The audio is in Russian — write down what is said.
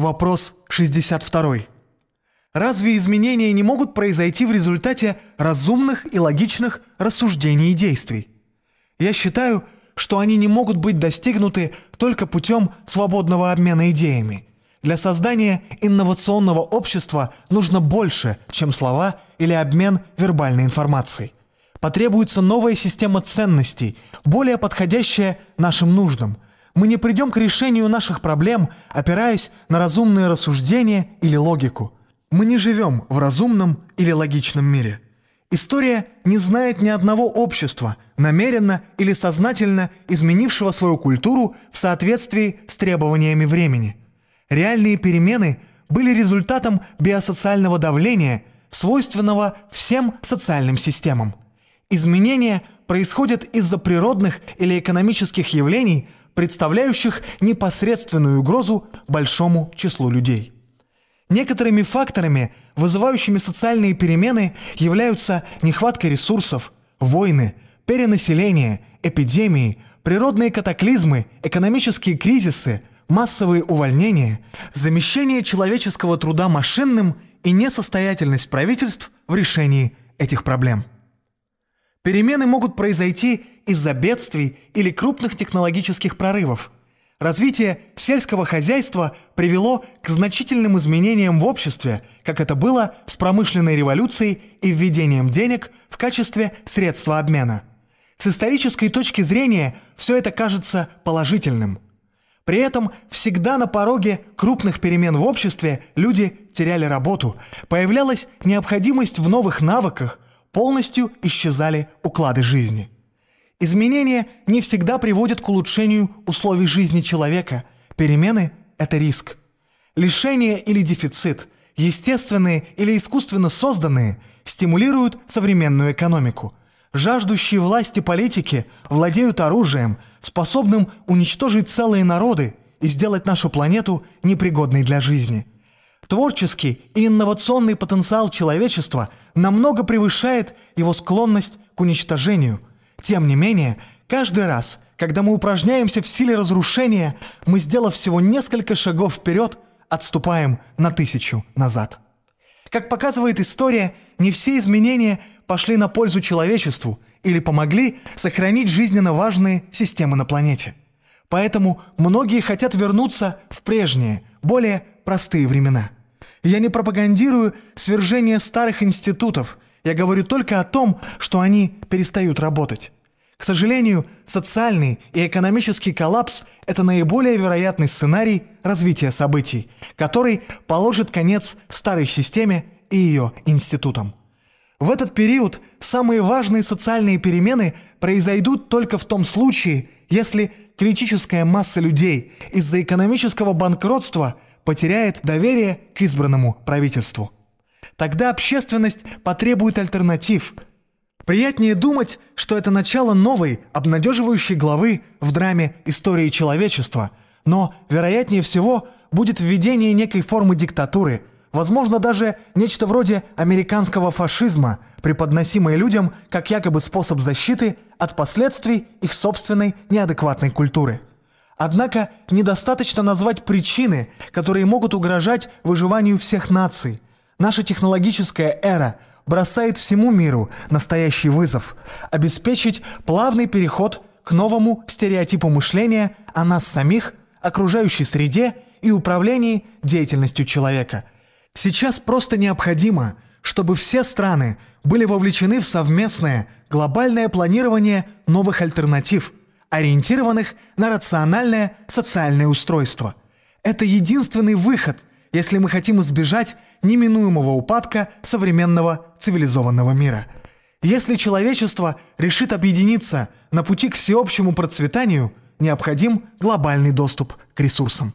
Вопрос 62. Разве изменения не могут произойти в результате разумных и логичных рассуждений и действий? Я считаю, что они не могут быть достигнуты только путем свободного обмена идеями. Для создания инновационного общества нужно больше, чем слова или обмен вербальной информацией. Потребуется новая система ценностей, более подходящая нашим нуждам. Мы не придем к решению наших проблем, опираясь на разумные рассуждения или логику. Мы не живем в разумном или логичном мире. История не знает ни одного общества, намеренно или сознательно изменившего свою культуру в соответствии с требованиями времени. Реальные перемены были результатом биосоциального давления, свойственного всем социальным системам. Изменения происходят из-за природных или экономических явлений, представляющих непосредственную угрозу большому числу людей. Некоторыми факторами, вызывающими социальные перемены, являются нехватка ресурсов, войны, перенаселение, эпидемии, природные катаклизмы, экономические кризисы, массовые увольнения, замещение человеческого труда машинным и несостоятельность правительств в решении этих проблем. Перемены могут произойти из-за бедствий или крупных технологических прорывов. Развитие сельского хозяйства привело к значительным изменениям в обществе, как это было с промышленной революцией и введением денег в качестве средства обмена. С исторической точки зрения все это кажется положительным. При этом всегда на пороге крупных перемен в обществе люди теряли работу, появлялась необходимость в новых навыках – полностью исчезали уклады жизни. Изменения не всегда приводят к улучшению условий жизни человека. Перемены – это риск. Лишение или дефицит, естественные или искусственно созданные, стимулируют современную экономику. Жаждущие власти политики владеют оружием, способным уничтожить целые народы и сделать нашу планету непригодной для жизни – Творческий и инновационный потенциал человечества намного превышает его склонность к уничтожению. Тем не менее, каждый раз, когда мы упражняемся в силе разрушения, мы, сделав всего несколько шагов вперед, отступаем на тысячу назад. Как показывает история, не все изменения пошли на пользу человечеству или помогли сохранить жизненно важные системы на планете. Поэтому многие хотят вернуться в прежние, более простые времена – я не пропагандирую свержение старых институтов. Я говорю только о том, что они перестают работать. К сожалению, социальный и экономический коллапс – это наиболее вероятный сценарий развития событий, который положит конец старой системе и ее институтам. В этот период самые важные социальные перемены произойдут только в том случае, если критическая масса людей из-за экономического банкротства – потеряет доверие к избранному правительству. Тогда общественность потребует альтернатив. Приятнее думать, что это начало новой, обнадеживающей главы в драме истории человечества, но, вероятнее всего, будет введение некой формы диктатуры, возможно, даже нечто вроде американского фашизма, преподносимое людям как якобы способ защиты от последствий их собственной неадекватной культуры – Однако недостаточно назвать причины, которые могут угрожать выживанию всех наций. Наша технологическая эра бросает всему миру настоящий вызов – обеспечить плавный переход к новому стереотипу мышления о нас самих, окружающей среде и управлении деятельностью человека. Сейчас просто необходимо, чтобы все страны были вовлечены в совместное глобальное планирование новых альтернатив – ориентированных на рациональное социальное устройство. Это единственный выход, если мы хотим избежать неминуемого упадка современного цивилизованного мира. Если человечество решит объединиться на пути к всеобщему процветанию, необходим глобальный доступ к ресурсам.